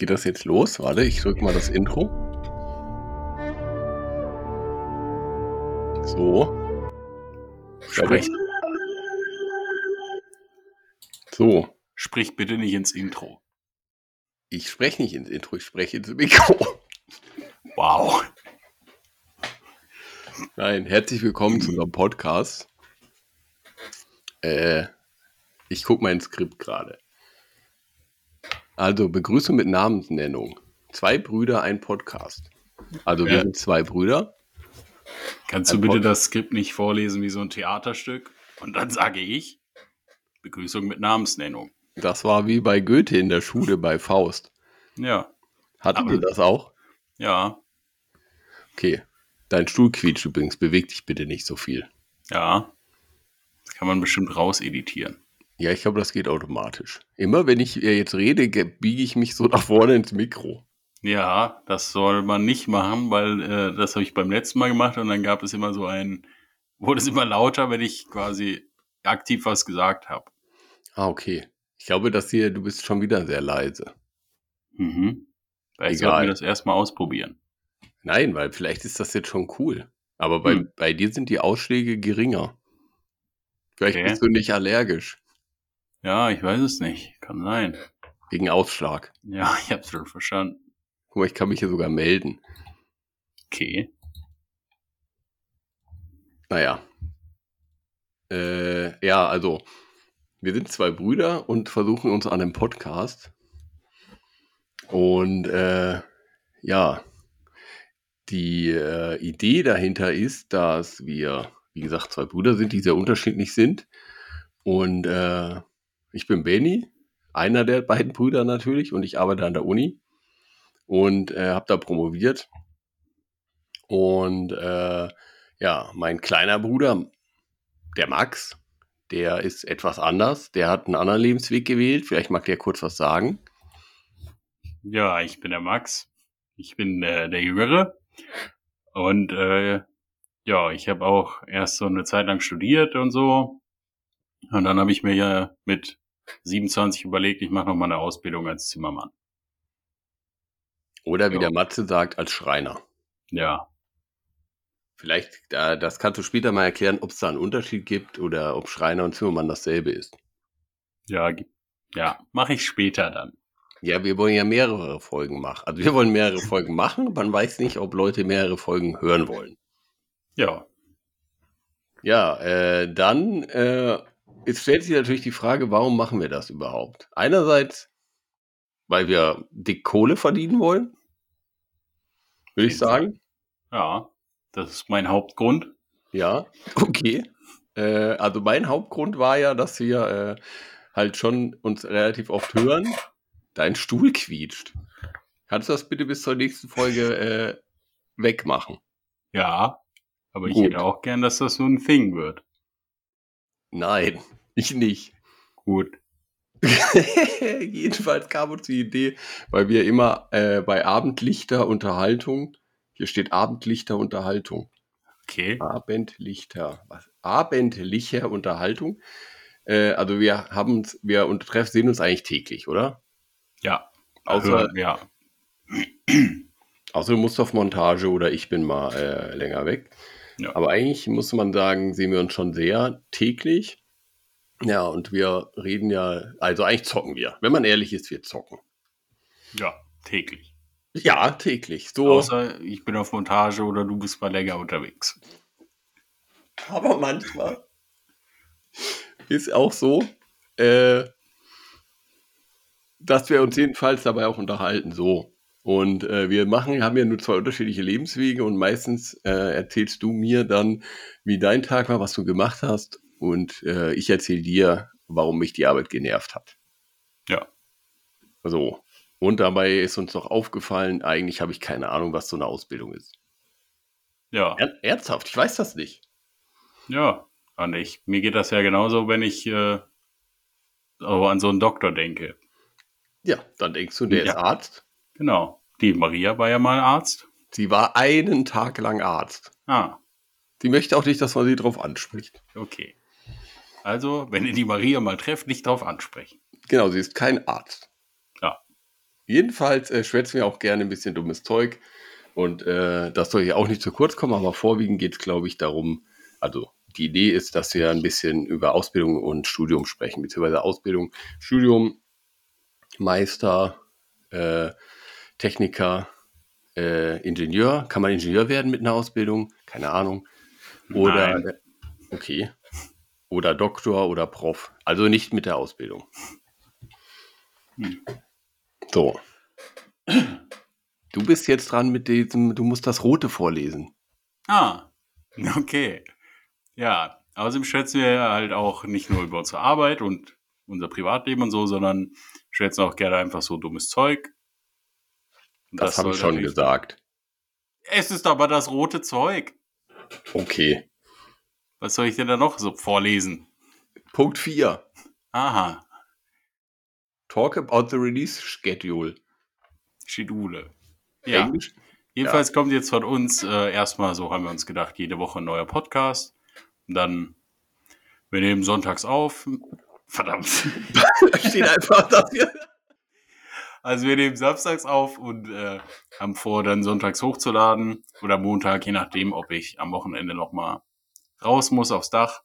Geht das jetzt los? Warte, ich drücke mal das Intro. So. Sprich, So. sprich bitte nicht ins Intro. Ich spreche nicht ins Intro, ich spreche ins Mikro. Wow. Nein, herzlich willkommen zu unserem Podcast. Äh, ich gucke mein Skript gerade. Also, Begrüßung mit Namensnennung. Zwei Brüder, ein Podcast. Also, wir Ja. sind zwei Brüder. Kannst du bitte Pod- das Skript nicht vorlesen wie so ein Theaterstück? Und dann sage ich, Begrüßung mit Namensnennung. Das war wie bei Goethe in der Schule bei Faust. Ja, Hattet Aber- ihr das auch? ja, Okay. Dein Stuhl quietscht übrigens. Beweg dich bitte nicht so viel. ja. Das kann man bestimmt rauseditieren. Ja, ich glaube, das geht automatisch. Immer wenn ich äh, jetzt rede, ge- biege ich mich so nach vorne ins Mikro. Ja, das soll man nicht machen, weil äh, das habe ich beim letzten Mal gemacht und dann gab es immer so ein, wurde es immer lauter, wenn ich quasi aktiv was gesagt habe. Ah, okay. Ich glaube, dass hier, du bist schon wieder sehr leise. Mhm. Vielleicht Egal. sollten wir das erstmal ausprobieren. Nein, weil vielleicht ist das jetzt schon cool. Aber bei, Hm. bei dir sind die Ausschläge geringer. Vielleicht Okay. bist du nicht allergisch Ja, ich weiß es nicht. Kann sein. wegen Ausschlag. Ja, ich habe es schon verstanden. Guck mal, ich kann mich hier sogar melden. Okay. Naja. Äh, ja, also, wir sind zwei Brüder und versuchen uns an einem Podcast. Und äh, ja, die äh, Idee dahinter ist, dass wir, wie gesagt, zwei Brüder sind, die sehr unterschiedlich sind. Und äh, ich bin Benny, einer der beiden Brüder natürlich, und ich arbeite an der Uni und äh, habe da promoviert. Und äh, ja, mein kleiner Bruder, der Max, der ist etwas anders. Der hat einen anderen Lebensweg gewählt. Vielleicht mag der kurz was sagen. Ja, ich bin der Max. Ich bin äh, der Jüngere. Und äh, ja, ich habe auch erst so eine Zeit lang studiert und so. Und dann habe ich mir ja mit 27 überlegt, ich mache noch mal eine Ausbildung als Zimmermann. Oder wie Ja. der Matze sagt, als Schreiner. Ja, Vielleicht, äh, das kannst du später mal erklären, ob es da einen Unterschied gibt oder ob Schreiner und Zimmermann dasselbe ist. ja, ja, mache ich später dann. Ja, wir wollen ja mehrere Folgen machen. Also wir wollen mehrere Folgen machen, man weiß nicht, ob Leute mehrere Folgen hören wollen. Ja, Ja, äh, dann äh, jetzt stellt sich natürlich die Frage, warum machen wir das überhaupt? Einerseits, weil wir dick Kohle verdienen wollen, würde ich sagen. ja, das ist mein Hauptgrund. Ja, okay. Äh, also mein Hauptgrund war ja, dass wir äh, halt schon uns relativ oft hören. Dein Stuhl quietscht. Kannst du das bitte bis zur nächsten Folge äh, wegmachen? Ja, aber ich Gut. hätte auch gern, dass das so ein Thing wird. Nein, ich nicht. Gut. Jedenfalls kam uns die Idee, weil wir immer äh, bei Abendlichter Unterhaltung, hier steht Abendlichter Unterhaltung, Okay. Abendlichter, was? Abendlicher Unterhaltung. Äh, also wir haben uns, wir und treffen, sehen uns eigentlich täglich, oder? Ja. Außer, Hören, ja. außer du musst auf Montage oder ich bin mal äh, länger weg. Ja. Aber eigentlich muss man sagen, sehen wir uns schon sehr täglich. Ja, und wir reden ja, also eigentlich zocken wir. Wenn man ehrlich ist, wir zocken. Ja, täglich. Ja, täglich. So. Außer ich bin auf Montage oder du bist mal länger unterwegs. Aber manchmal ist auch so, äh, dass wir uns jedenfalls dabei auch unterhalten. So. Und äh, wir machen, haben ja nur zwei unterschiedliche Lebenswege und meistens äh, erzählst du mir dann, wie dein Tag war, was du gemacht hast. Und äh, ich erzähle dir, warum mich die Arbeit genervt hat. Ja. So. Und dabei ist uns noch aufgefallen, eigentlich habe ich keine Ahnung, was so eine Ausbildung ist. Ja, Er ernsthaft, ich weiß das nicht. ja. Und ich, mir geht das ja genauso, wenn ich äh, an so einen Doktor denke. Ja, dann denkst du, der Ja. ist Arzt. Genau. Die Maria war ja mal Arzt. Sie war einen Tag lang Arzt. Ah, Sie möchte auch nicht, dass man sie drauf anspricht. okay. Also, wenn ihr die Maria mal trefft, nicht drauf ansprechen. Genau, sie ist kein Arzt. Ja. Jedenfalls äh, schwätzen wir auch gerne ein bisschen dummes Zeug. Und äh, das soll hier auch nicht zu kurz kommen, aber vorwiegend geht es, glaube ich, darum, also die Idee ist, dass wir ein bisschen über Ausbildung und Studium sprechen, beziehungsweise Ausbildung, Studium, Meister, äh, Techniker, äh, Ingenieur. Kann man Ingenieur werden mit einer Ausbildung? Keine Ahnung. Oder, Nein. okay. Oder Doktor oder Prof. Also nicht mit der Ausbildung. Hm. So. Du bist jetzt dran mit diesem, du musst das Rote vorlesen. Ah, okay. Ja, außerdem schätzen wir halt auch nicht nur über unsere Arbeit und unser Privatleben und so, sondern schätzen auch gerne einfach so dummes Zeug. Und Das, habe ich schon natürlich- gesagt. Es ist aber das rote Zeug. Okay. Was soll ich denn da noch so vorlesen? Punkt 4. Aha, Talk about the release schedule. Schedule. Ja, Englisch? jedenfalls kommt jetzt von uns äh, erstmal, so haben wir uns gedacht, jede Woche ein neuer Podcast. Und dann, wir nehmen sonntags auf. Verdammt. Da steht einfach, dass wir. Also wir nehmen samstags auf und äh, haben vor, dann sonntags hochzuladen oder Montag, je nachdem, ob ich am Wochenende noch mal raus muss aufs Dach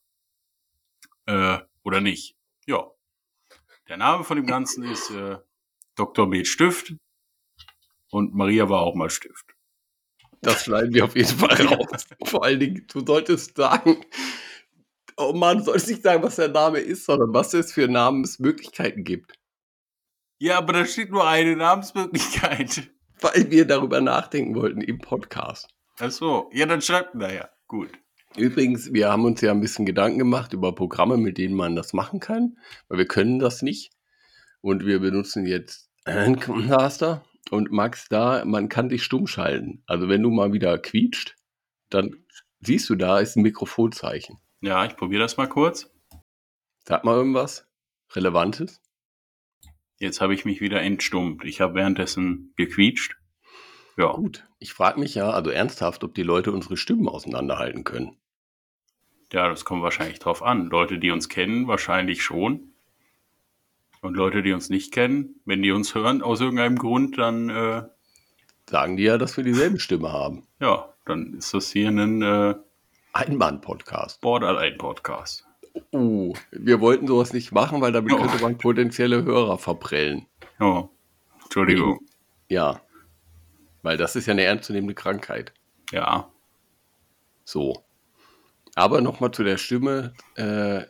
äh, oder nicht. Ja. Der Name von dem Ganzen ist äh, Dr. Med Stift und Maria war auch mal Stift. Das schneiden wir auf jeden Fall raus. Vor allen Dingen, du solltest sagen, oh Mann, du solltest nicht sagen, was der Name ist, sondern was es für Namensmöglichkeiten gibt. Ja, aber da steht nur eine Namensmöglichkeit. Weil wir darüber nachdenken wollten im Podcast. Ach so, ja, dann schreibt naja, gut. Übrigens, wir haben uns ja ein bisschen Gedanken gemacht über Programme, mit denen man das machen kann, weil wir können das nicht. Und wir benutzen jetzt Caster und Max da, man kann dich stumm schalten. Also wenn du mal wieder quietscht, dann siehst du da ist ein Mikrofonzeichen. Ja, ich probiere das mal kurz. Sag mal irgendwas Relevantes. Jetzt habe ich mich wieder entstummt. Ich habe währenddessen gequietscht. Ja, Gut, ich frage mich ja, also ernsthaft, ob die Leute unsere Stimmen auseinanderhalten können. ja, das kommt wahrscheinlich drauf an. Leute, die uns kennen, wahrscheinlich schon. Und Leute, die uns nicht kennen, wenn die uns hören aus irgendeinem Grund, dann äh, Sagen die ja, dass wir dieselbe Stimme haben. ja, dann ist das hier ein äh, Einbahn-Podcast. Borderline-Podcast. Oh, wir wollten sowas nicht machen, weil damit Oh. könnte man potenzielle Hörer verprellen. Ja, Entschuldigung. Ja, weil das ist ja eine ernstzunehmende Krankheit. Ja, So. Aber nochmal zu der Stimme. Äh,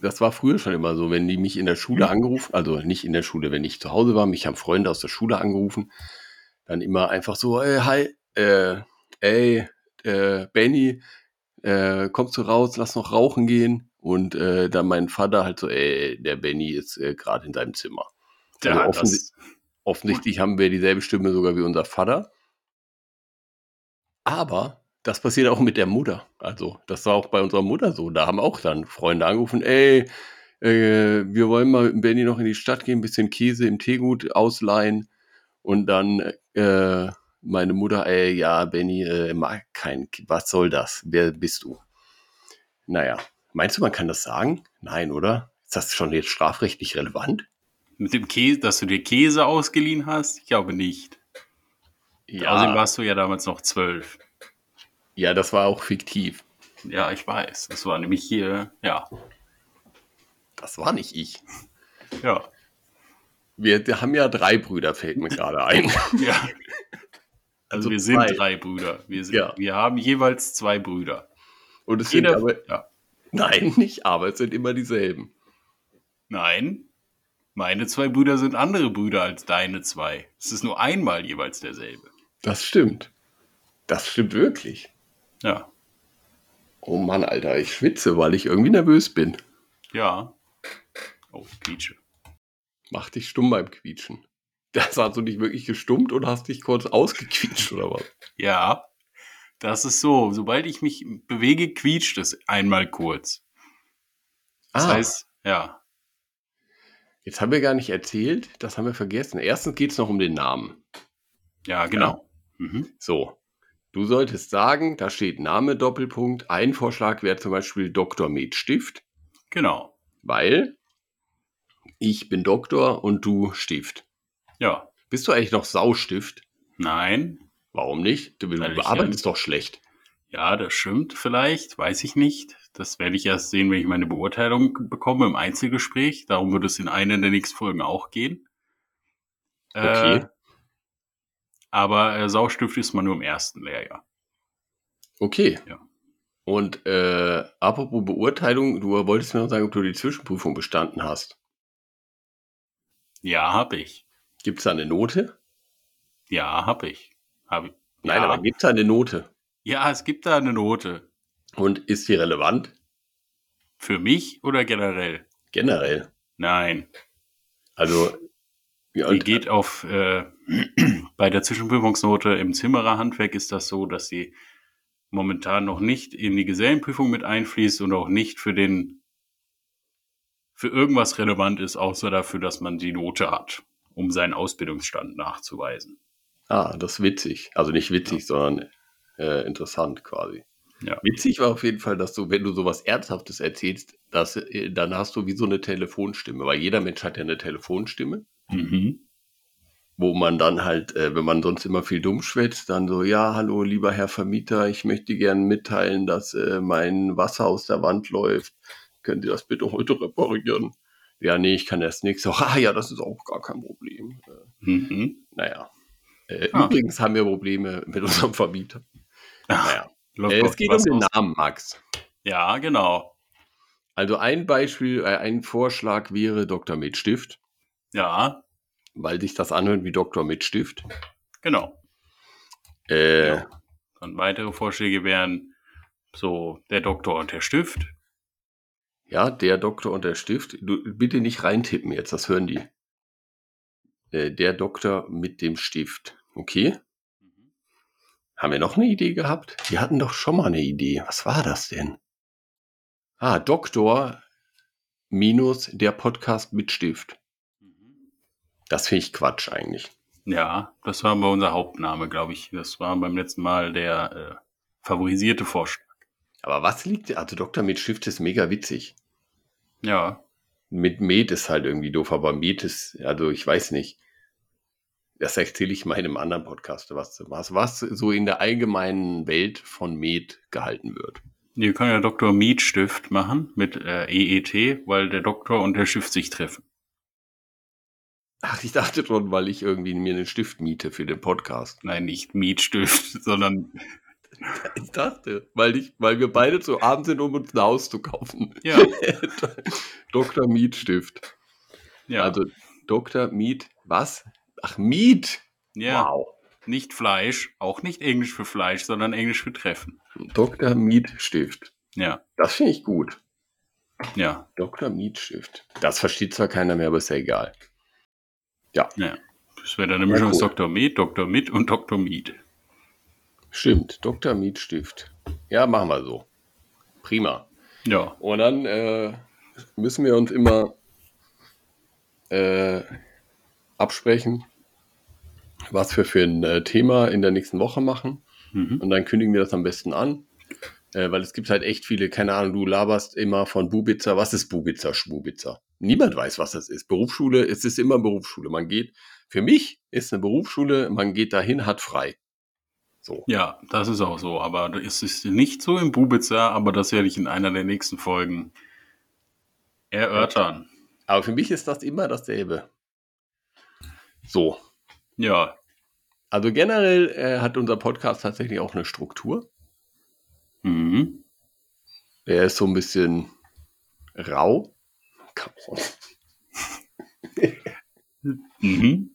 das war früher schon immer so, wenn die mich in der Schule angerufen, also nicht in der Schule, wenn ich zu Hause war, mich haben Freunde aus der Schule angerufen, dann immer einfach so, ey, hi, äh, ey, äh, Benny, äh, kommst du raus, lass noch rauchen gehen. Und äh, dann mein Vater halt so, ey, der Benny ist äh, gerade in seinem Zimmer. ja Also das, Offensichtlich haben wir dieselbe Stimme sogar wie unser Vater. Aber das passiert auch mit der Mutter. Also, das war auch bei unserer Mutter so. Da haben auch dann Freunde angerufen, ey, äh, wir wollen mal mit Benny noch in die Stadt gehen, ein bisschen Käse im Teegut ausleihen. Und dann äh, meine Mutter, ey, ja, Benny, äh, mag kein, was soll das? Wer bist du? Naja, meinst du, man kann das sagen? Nein, oder? Ist das schon jetzt strafrechtlich relevant? mit dem Käse, dass du dir Käse ausgeliehen hast? Ich glaube nicht. Außerdem warst du ja damals noch zwölf. Ja, das war auch fiktiv. Ja, ich weiß. Das war nämlich hier, ja, Das war nicht ich. ja, Wir haben ja drei Brüder, fällt mir gerade ein. ja. Also Also wir sind zwei. drei Brüder. Wir, sind, Ja. wir haben jeweils zwei Brüder. Und es sind Jeder, aber, ja. Nein, nicht aber, es sind immer dieselben. Nein, meine zwei Brüder sind andere Brüder als deine zwei. Es ist nur einmal jeweils derselbe. Das stimmt. Das stimmt wirklich. Ja, Oh Mann, Alter, ich schwitze, weil ich irgendwie nervös bin. ja. Oh, ich quietsche. Mach dich stumm beim Quietschen. Das hast du nicht wirklich gestummt oder hast dich kurz ausgequietscht oder was? Ja, das ist so. Sobald ich mich bewege, quietscht es einmal kurz. Das Ah, heißt, ja, jetzt haben wir gar nicht erzählt, das haben wir vergessen. Erstens geht es noch um den Namen. ja, genau. Mhm. So, du solltest sagen, da steht Name Doppelpunkt. Ein Vorschlag wäre zum Beispiel Dr. Med Stift, Genau. weil ich bin Doktor und du Stift. Ja, Bist du eigentlich noch Saustift? Nein. Warum nicht? Du, Weil bearbeitest doch schlecht. Ja, das stimmt vielleicht, weiß ich nicht. Das werde ich erst sehen, wenn ich meine Beurteilung bekomme im Einzelgespräch. Darum wird es in einer der nächsten Folgen auch gehen. Okay. Äh, aber äh, Saustift ist man nur im ersten Lehrjahr. Okay. Ja. Und äh, apropos Beurteilung, du wolltest mir noch sagen, ob du die Zwischenprüfung bestanden hast. Ja, hab ich. Gibt es da eine Note? Ja, hab ich. Hab ich. Nein, ja. aber gibt es da eine Note? ja, es gibt da eine Note. Und ist die relevant? Für mich oder generell? Generell. Nein. Also, ja, Die geht auf, äh, bei der Zwischenprüfungsnote im Zimmererhandwerk ist das so, dass sie momentan noch nicht in die Gesellenprüfung mit einfließt und auch nicht für den, für irgendwas relevant ist, außer dafür, dass man die Note hat, um seinen Ausbildungsstand nachzuweisen. Ah, das ist witzig. Also nicht witzig, sondern äh, interessant quasi. Ja. Witzig war auf jeden Fall, dass du, wenn du sowas Ernsthaftes erzählst, dass, äh, dann hast du wie so eine Telefonstimme, weil jeder Mensch hat ja eine Telefonstimme. Mhm. wo man dann halt, äh, wenn man sonst immer viel dumm schwätzt, dann so, ja, hallo, lieber Herr Vermieter, ich möchte gerne mitteilen, dass äh, mein Wasser aus der Wand läuft. Können Sie das bitte heute reparieren? Ja, nee, ich kann erst nichts. So, ah ja, das ist auch gar kein Problem. Äh, Mhm. naja. Äh, Ah. Übrigens haben wir Probleme mit unserem Vermieter. Naja. Äh, es geht um den. Namen, Max. Ja, genau. Also ein Beispiel, äh, ein Vorschlag wäre Dr. mit Stift, Ja, weil sich das anhört wie Dr. mit Stift. genau. Äh, Ja. Dann weitere Vorschläge wären so der Doktor und der Stift. Ja, der Doktor und der Stift. Du, bitte nicht reintippen jetzt, das hören die. Äh, der Doktor mit dem Stift. Okay. Haben wir noch eine Idee gehabt? Wir hatten doch schon mal eine Idee. Was war das denn? Ah, Doktor minus der Podcast mit Stift. Das finde ich Quatsch eigentlich. Ja, das war aber unser Hauptname, glaube ich. Das war beim letzten Mal der äh, favorisierte Vorschlag. Aber was liegt, also Doktor mit Stift ist mega witzig. Ja, Mit Med ist halt irgendwie doof, aber Med ist, also ich weiß nicht. Das erzähle ich mal in einem anderen Podcast, was, was, was so in der allgemeinen Welt von Med gehalten wird. wir können ja Dr. Mietstift machen mit äh, EET, weil der Doktor und der Stift sich treffen. Ach, ich dachte schon, weil ich irgendwie mir einen Stift miete für den Podcast. Nein, nicht Mietstift, sondern Ich dachte, weil ich, weil wir beide zu arm sind, um uns ein Haus zu kaufen. ja, Dr. Mietstift. ja, Also Dr. Miet, was? Ach, Miet. ja. Wow. Nicht Fleisch, auch nicht Englisch für Fleisch, sondern Englisch für Treffen. Dr. Mietstift. Ja, Das finde ich gut. ja, Dr. Mietstift. Das versteht zwar keiner mehr, aber ist ja egal. ja. Das wäre dann eine Ja, Mischung aus. Dr. Med, Dr. Mit und Dr. Miet. Stimmt, Dr. Mietstift. Ja, machen wir so. Prima. Ja, Und dann äh, müssen wir uns immer äh, absprechen, was wir für ein äh, Thema in der nächsten Woche machen. mhm. Und dann kündigen wir das am besten an. Äh, weil es gibt halt echt viele, keine Ahnung, du laberst immer von Bubitzer. Was ist Bubitzer, Schbubitzer? Niemand weiß, was das ist. Berufsschule, es ist immer Berufsschule. Man geht, für mich ist eine Berufsschule, man geht dahin, hat frei. So. Ja, das ist auch so. Aber es ist nicht so im Bubitzer, aber das werde ich in einer der nächsten Folgen erörtern. Aber für mich ist das immer dasselbe. So. Ja, Also generell äh, hat unser Podcast tatsächlich auch eine Struktur. mhm. Er ist so ein bisschen rau. Mhm.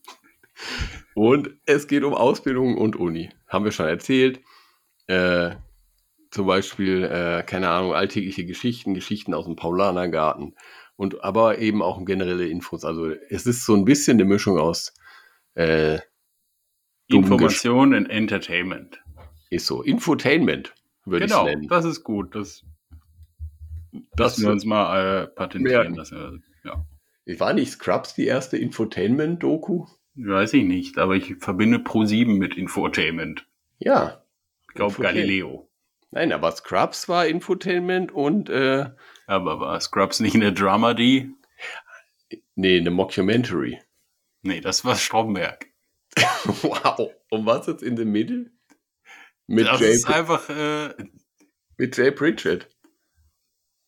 Und es geht um Ausbildung und Uni. Haben wir schon erzählt. Äh, zum Beispiel, äh, keine Ahnung, alltägliche Geschichten, Geschichten aus dem Paulanergarten. Und aber eben auch generelle Infos. Also es ist so ein bisschen eine Mischung aus äh, Information und Entertainment. ist so. Infotainment, würde Genau, ich nennen. das ist gut. Das Das, müssen wir uns mal äh, patentieren. Merken. lassen. ja. war nicht Scrubs die erste Infotainment-Doku? Weiß ich nicht, aber ich verbinde Pro7 mit Infotainment. Ja. Ich glaube. Galileo. Nein, aber Scrubs war Infotainment und äh, Aber war Scrubs nicht eine Dramedy? nee, eine Mockumentary. Nee, das war Stromberg. wow. Und was ist in the middle? Mit das Jay, ist einfach äh, mit Jay Pritchett.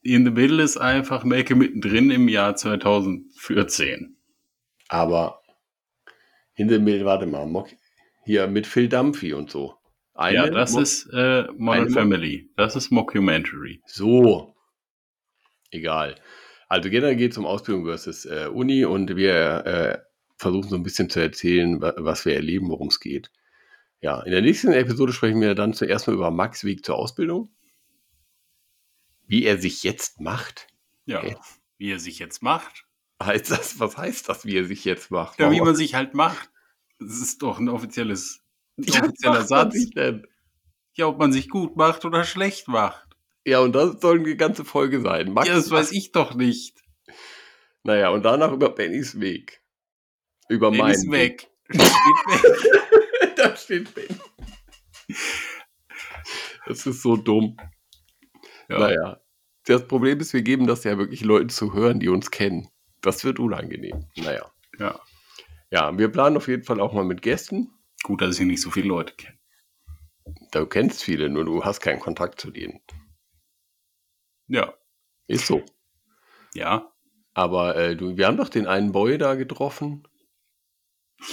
In the middle ist einfach Make mittendrin im Jahr 2014. Aber in the middle, warte mal, hier mit Phil Dumphy und so. Eine ja, das Mo ist äh, Modern Family. Das ist Mockumentary. So. Egal. Also generell geht es um Ausbildung versus äh, Uni und wir äh, versuchen so ein bisschen zu erzählen, was wir erleben, worum es geht. Ja, in der nächsten Episode sprechen wir dann zuerst mal über Max Weg zur Ausbildung. Wie er sich jetzt macht. Ja, hey. wie er sich jetzt macht. Heißt das, was heißt das, wie er sich jetzt macht? Ja, wie man sich halt macht. Das ist doch ein offizielles, ein ja, offizieller Satz. Ja, ob man sich gut macht oder schlecht macht. Ja, und das soll eine ganze Folge sein. Max ja, das weiß ich doch nicht. Naja, und danach über Bennys Weg. Über Bennys meinen Weg. Weg. Steht weg. da steht Benny. Das ist so dumm. Ja. Naja. Das Problem ist, wir geben das ja wirklich Leuten zu hören, die uns kennen. Das wird unangenehm. Naja. Ja. Ja, wir planen auf jeden Fall auch mal mit Gästen. Gut, dass ich nicht so viele Leute kenne. Du kennst viele, nur du hast keinen Kontakt zu denen. Ja. Ist so. Ja. Aber äh, du, wir haben doch den einen Boy da getroffen.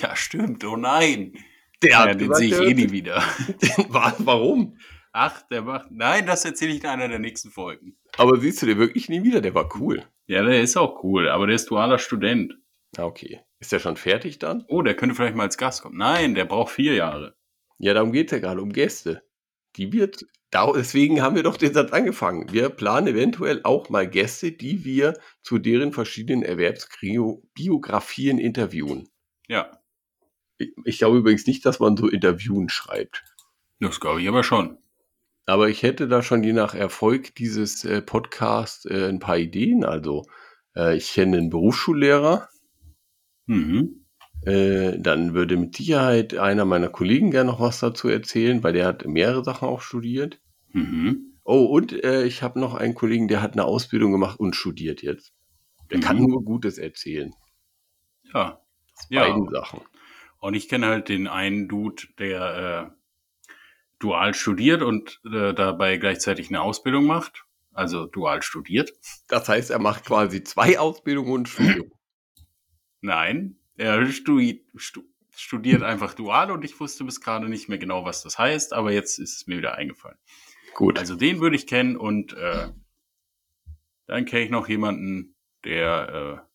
Ja, stimmt. Oh nein. Der, ja, den sehe ich eh nie wieder. Warum? Ach, der macht. Nein, das erzähle ich in einer der nächsten Folgen. Aber siehst du den wirklich nie wieder? Der war cool. Ja, der ist auch cool, aber der ist dualer Student. Ah, okay. Ist der schon fertig dann? Oh, der könnte vielleicht mal als Gast kommen. Nein, der braucht vier Jahre. Ja, darum geht es ja gerade, um Gäste. Die wird. Deswegen haben wir doch den Satz angefangen. Wir planen eventuell auch mal Gäste, die wir zu deren verschiedenen Erwerbsbiografien interviewen. Ja. Ich, glaube übrigens nicht, dass man so Interviewen schreibt. Das glaube ich aber schon. Aber ich hätte da schon je nach Erfolg dieses äh, Podcasts äh, ein paar Ideen. Also äh, ich kenne einen Berufsschullehrer. Mhm. Äh, dann würde mit Sicherheit einer meiner Kollegen gerne noch was dazu erzählen, weil der hat mehrere Sachen auch studiert. Mhm. Oh, und äh, ich habe noch einen Kollegen, der hat eine Ausbildung gemacht und studiert jetzt. Der mhm. kann nur Gutes erzählen. Ja. ja. Beiden Sachen. Und ich kenne halt den einen Dude, der äh, dual studiert und äh, dabei gleichzeitig eine Ausbildung macht. Also dual studiert. Das heißt, er macht quasi zwei Ausbildungen und Studium. Nein, er studi stu studiert einfach dual und ich wusste bis gerade nicht mehr genau, was das heißt, aber jetzt ist es mir wieder eingefallen. Gut. Also den würde ich kennen und äh, dann kenne ich noch jemanden, der äh,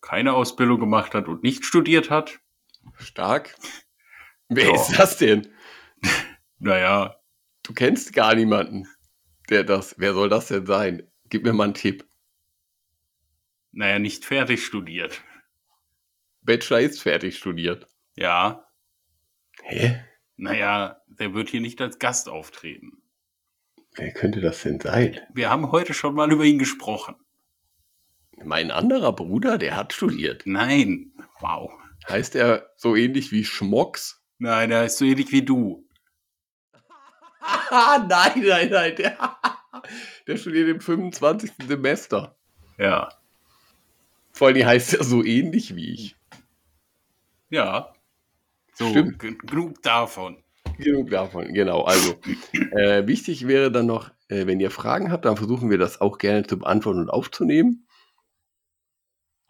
keine Ausbildung gemacht hat und nicht studiert hat. Stark. Wer ja. ist das denn? Naja. Du kennst gar niemanden, der das. Wer soll das denn sein? Gib mir mal einen Tipp. Naja, nicht fertig studiert. Bachelor ist fertig studiert. Ja. Hä? Naja, der wird hier nicht als Gast auftreten. Wer könnte das denn sein? Wir haben heute schon mal über ihn gesprochen. Mein anderer Bruder, der hat studiert. Nein. Wow. Heißt er so ähnlich wie Schmocks? Nein, er heißt so ähnlich wie du. nein, nein, nein. Der, der studiert im 25. Semester. Ja. Vor allem heißt er so ähnlich wie ich. Ja. So, Stimmt. genug davon. Genug davon, genau. Also, äh, wichtig wäre dann noch, äh, wenn ihr Fragen habt, dann versuchen wir das auch gerne zu beantworten und aufzunehmen.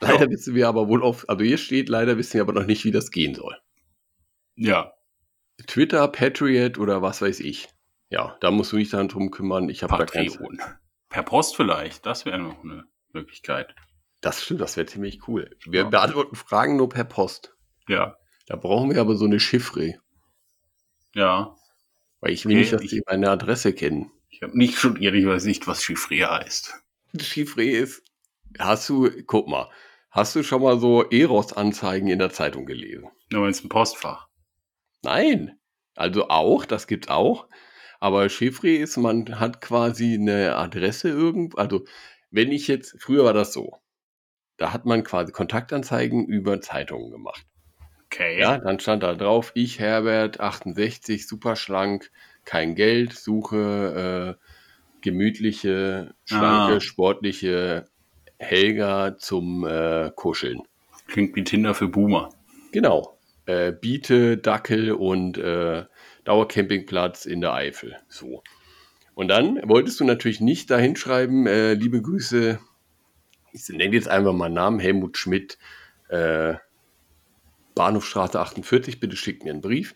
Leider ja. wissen wir aber wohl auf, also hier steht, leider wissen wir aber noch nicht, wie das gehen soll. Ja. Twitter, Patriot oder was weiß ich. Ja, da musst du dich dann drum kümmern. Ich habe da keine Per Post vielleicht, das wäre noch eine Möglichkeit. Das stimmt, das wäre ziemlich cool. Wir ja. beantworten Fragen nur per Post. Ja. Da brauchen wir aber so eine Chiffre. Ja. Weil ich will okay, nicht, dass ich, die meine Adresse kennen. Ich habe nicht studiert, ich weiß nicht, was Chiffre heißt. Chiffre ist, hast du, guck mal, hast du schon mal so Eros-Anzeigen in der Zeitung gelesen? Meinst ein Postfach? Nein. Also auch, das gibt's auch. Aber Chiffre ist, man hat quasi eine Adresse irgendwo. Also, wenn ich jetzt, früher war das so. Da hat man quasi Kontaktanzeigen über Zeitungen gemacht. Okay. Ja, dann stand da drauf, ich Herbert, 68, super schlank, kein Geld, suche äh, gemütliche, schlanke, ah. sportliche Helga zum äh, Kuscheln. Klingt wie Tinder für Boomer. Genau. äh, Biete, Dackel und äh, Dauercampingplatz in der Eifel. So. Und dann wolltest du natürlich nicht dahin schreiben, äh, liebe Grüße, ich nenne jetzt einfach mal Namen, Helmut Schmidt, äh, Bahnhofstraße 48, bitte schickt mir einen Brief.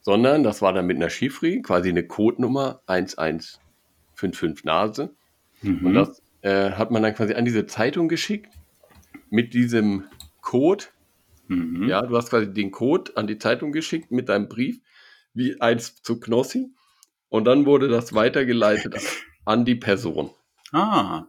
Sondern das war dann mit einer Chiffre, quasi eine Codenummer 1155 Nase. Mhm. Und das äh, hat man dann quasi an diese Zeitung geschickt mit diesem Code. Mhm. Ja, du hast quasi den Code an die Zeitung geschickt mit deinem Brief, wie eins zu Knossi. Und dann wurde das weitergeleitet an die Person. Ah,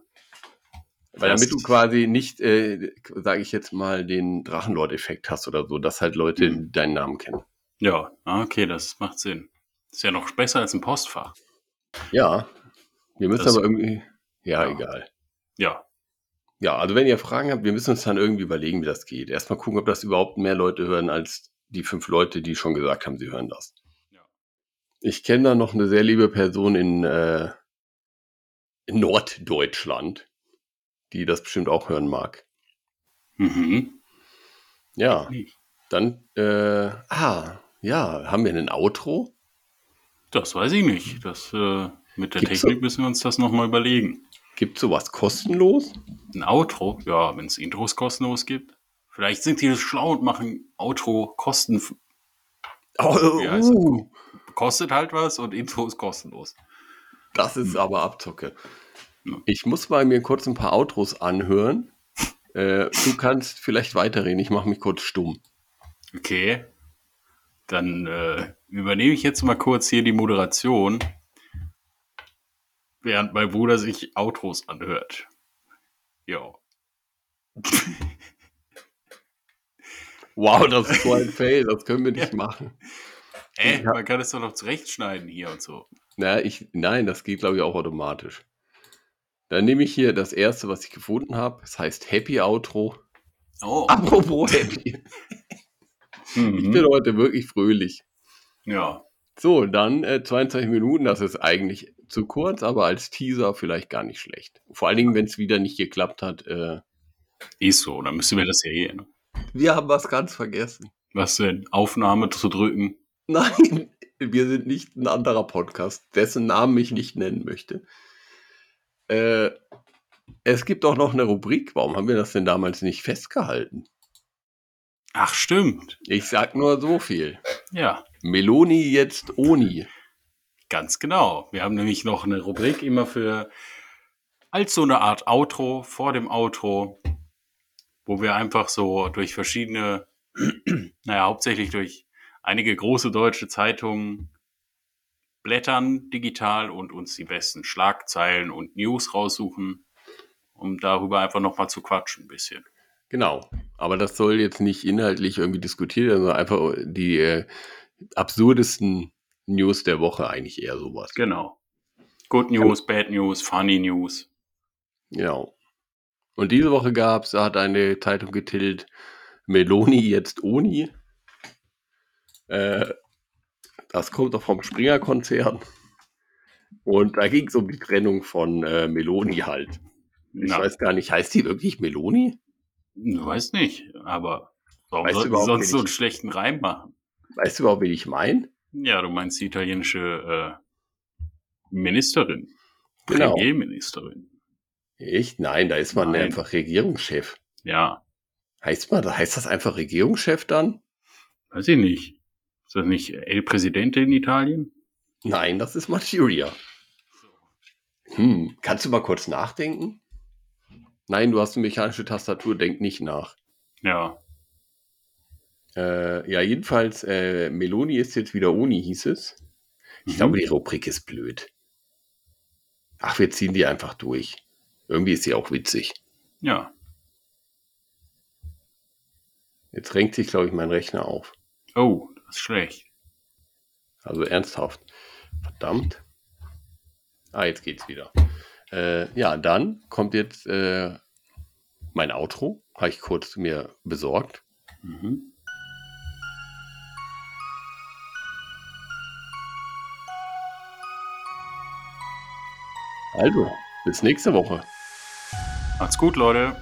Weil damit du quasi nicht, äh, sage ich jetzt mal, den Drachenlord-Effekt hast oder so, dass halt Leute Mhm. deinen Namen kennen. ja, ah, okay, das macht Sinn. Ist ja noch besser als ein Postfach. Ja, wir müssen Das- aber irgendwie, ja, Ja. egal. Ja, Ja, also wenn ihr Fragen habt, wir müssen uns dann irgendwie überlegen, wie das geht. Erstmal gucken, ob das überhaupt mehr Leute hören als die fünf Leute, die schon gesagt haben, sie hören das. Ja. Ich kenne da noch eine sehr liebe Person in, äh, in Norddeutschland, die das bestimmt auch hören mag. mhm. Ja, dann, äh, ah, ja, haben wir ein Outro? Das weiß ich nicht. Das, äh, mit der Gibt's Technik müssen wir uns das nochmal überlegen. Gibt sowas kostenlos? Ein Outro, ja, wenn es Intros kostenlos gibt. Vielleicht sind die schlau und machen Outro kosten, Oh, das? uh, kostet halt was und Intro ist kostenlos. das ist aber Abzocke. Ja. Ich muss mal mir kurz ein paar Outros anhören. Äh, du kannst vielleicht weiterreden, ich mache mich kurz stumm. Okay. Dann äh, übernehme ich jetzt mal kurz hier die Moderation, während mein Bruder sich Outros anhört. Ja. Wow, das ist so ein Fail, das können wir nicht Ja. machen. Äh, man kann es doch noch zurechtschneiden hier und so. Na, ich, nein, das geht, glaube ich, auch automatisch. Dann nehme ich hier das erste, was ich gefunden habe. Es heißt Happy Outro. Oh. Apropos Happy. Ich Mhm. bin heute wirklich fröhlich. Ja. So, dann äh, 22 Minuten, das ist eigentlich zu kurz, aber als Teaser vielleicht gar nicht schlecht. Vor allen Dingen, wenn es wieder nicht geklappt hat. Äh, Ist so, dann müssen wir das ja eh. Ne? wir haben was ganz vergessen. Was denn? Aufnahme zu drücken? Nein, wir sind nicht ein anderer Podcast, dessen Namen ich nicht nennen möchte. Äh, es gibt auch noch eine Rubrik. Warum haben wir das denn damals nicht festgehalten? Ach, stimmt. Ich sag nur so viel. Ja, Meloni jetzt Oni. Ganz genau. Wir haben nämlich noch eine Rubrik immer für als so eine Art Outro vor dem Outro, wo wir einfach so durch verschiedene, naja, hauptsächlich durch einige große deutsche Zeitungen blättern digital und uns die besten Schlagzeilen und News raussuchen, um darüber einfach nochmal zu quatschen ein bisschen. Genau. Aber das soll jetzt nicht inhaltlich irgendwie diskutiert werden, sondern einfach die äh, absurdesten News der Woche eigentlich eher sowas. Genau. Good News, Bad News, Funny News. Genau. Und diese Woche gab es, da hat eine Zeitung getitelt, Meloni jetzt Oni. Äh, das kommt doch vom Springer-Konzern. Und da ging es um die Trennung von äh, Meloni halt. Ich Na, weiß gar nicht, heißt die wirklich Meloni? Ich weiß nicht, aber warum Weißt du sollten sonst so einen schlechten Reim machen? Weißt du überhaupt, wen ich meine? Ja, du meinst die italienische äh, Ministerin. Genau. Premierministerin. Echt? Nein, da ist man Nein. einfach Regierungschef. Ja, Heißt, man, heißt das einfach Regierungschef dann? weiß ich nicht. Ist das nicht El Presidente in Italien? Nein, das ist Materia. Hm, kannst du mal kurz nachdenken? Nein, du hast eine mechanische Tastatur, denk nicht nach. Ja, Äh, ja, jedenfalls, äh, Meloni ist jetzt wieder Uni, hieß es. Ich Mhm. glaube, die Rubrik ist blöd. Ach, wir ziehen die einfach durch. Irgendwie ist sie auch witzig. ja. Jetzt renkt sich, glaube ich, mein Rechner auf. Oh, das ist schlecht. Also ernsthaft. Verdammt. Ah, jetzt geht's wieder. Äh, ja, dann kommt jetzt äh, mein Outro. Habe ich kurz mir besorgt. Mhm. Also, bis nächste Woche. Macht's gut, Leute.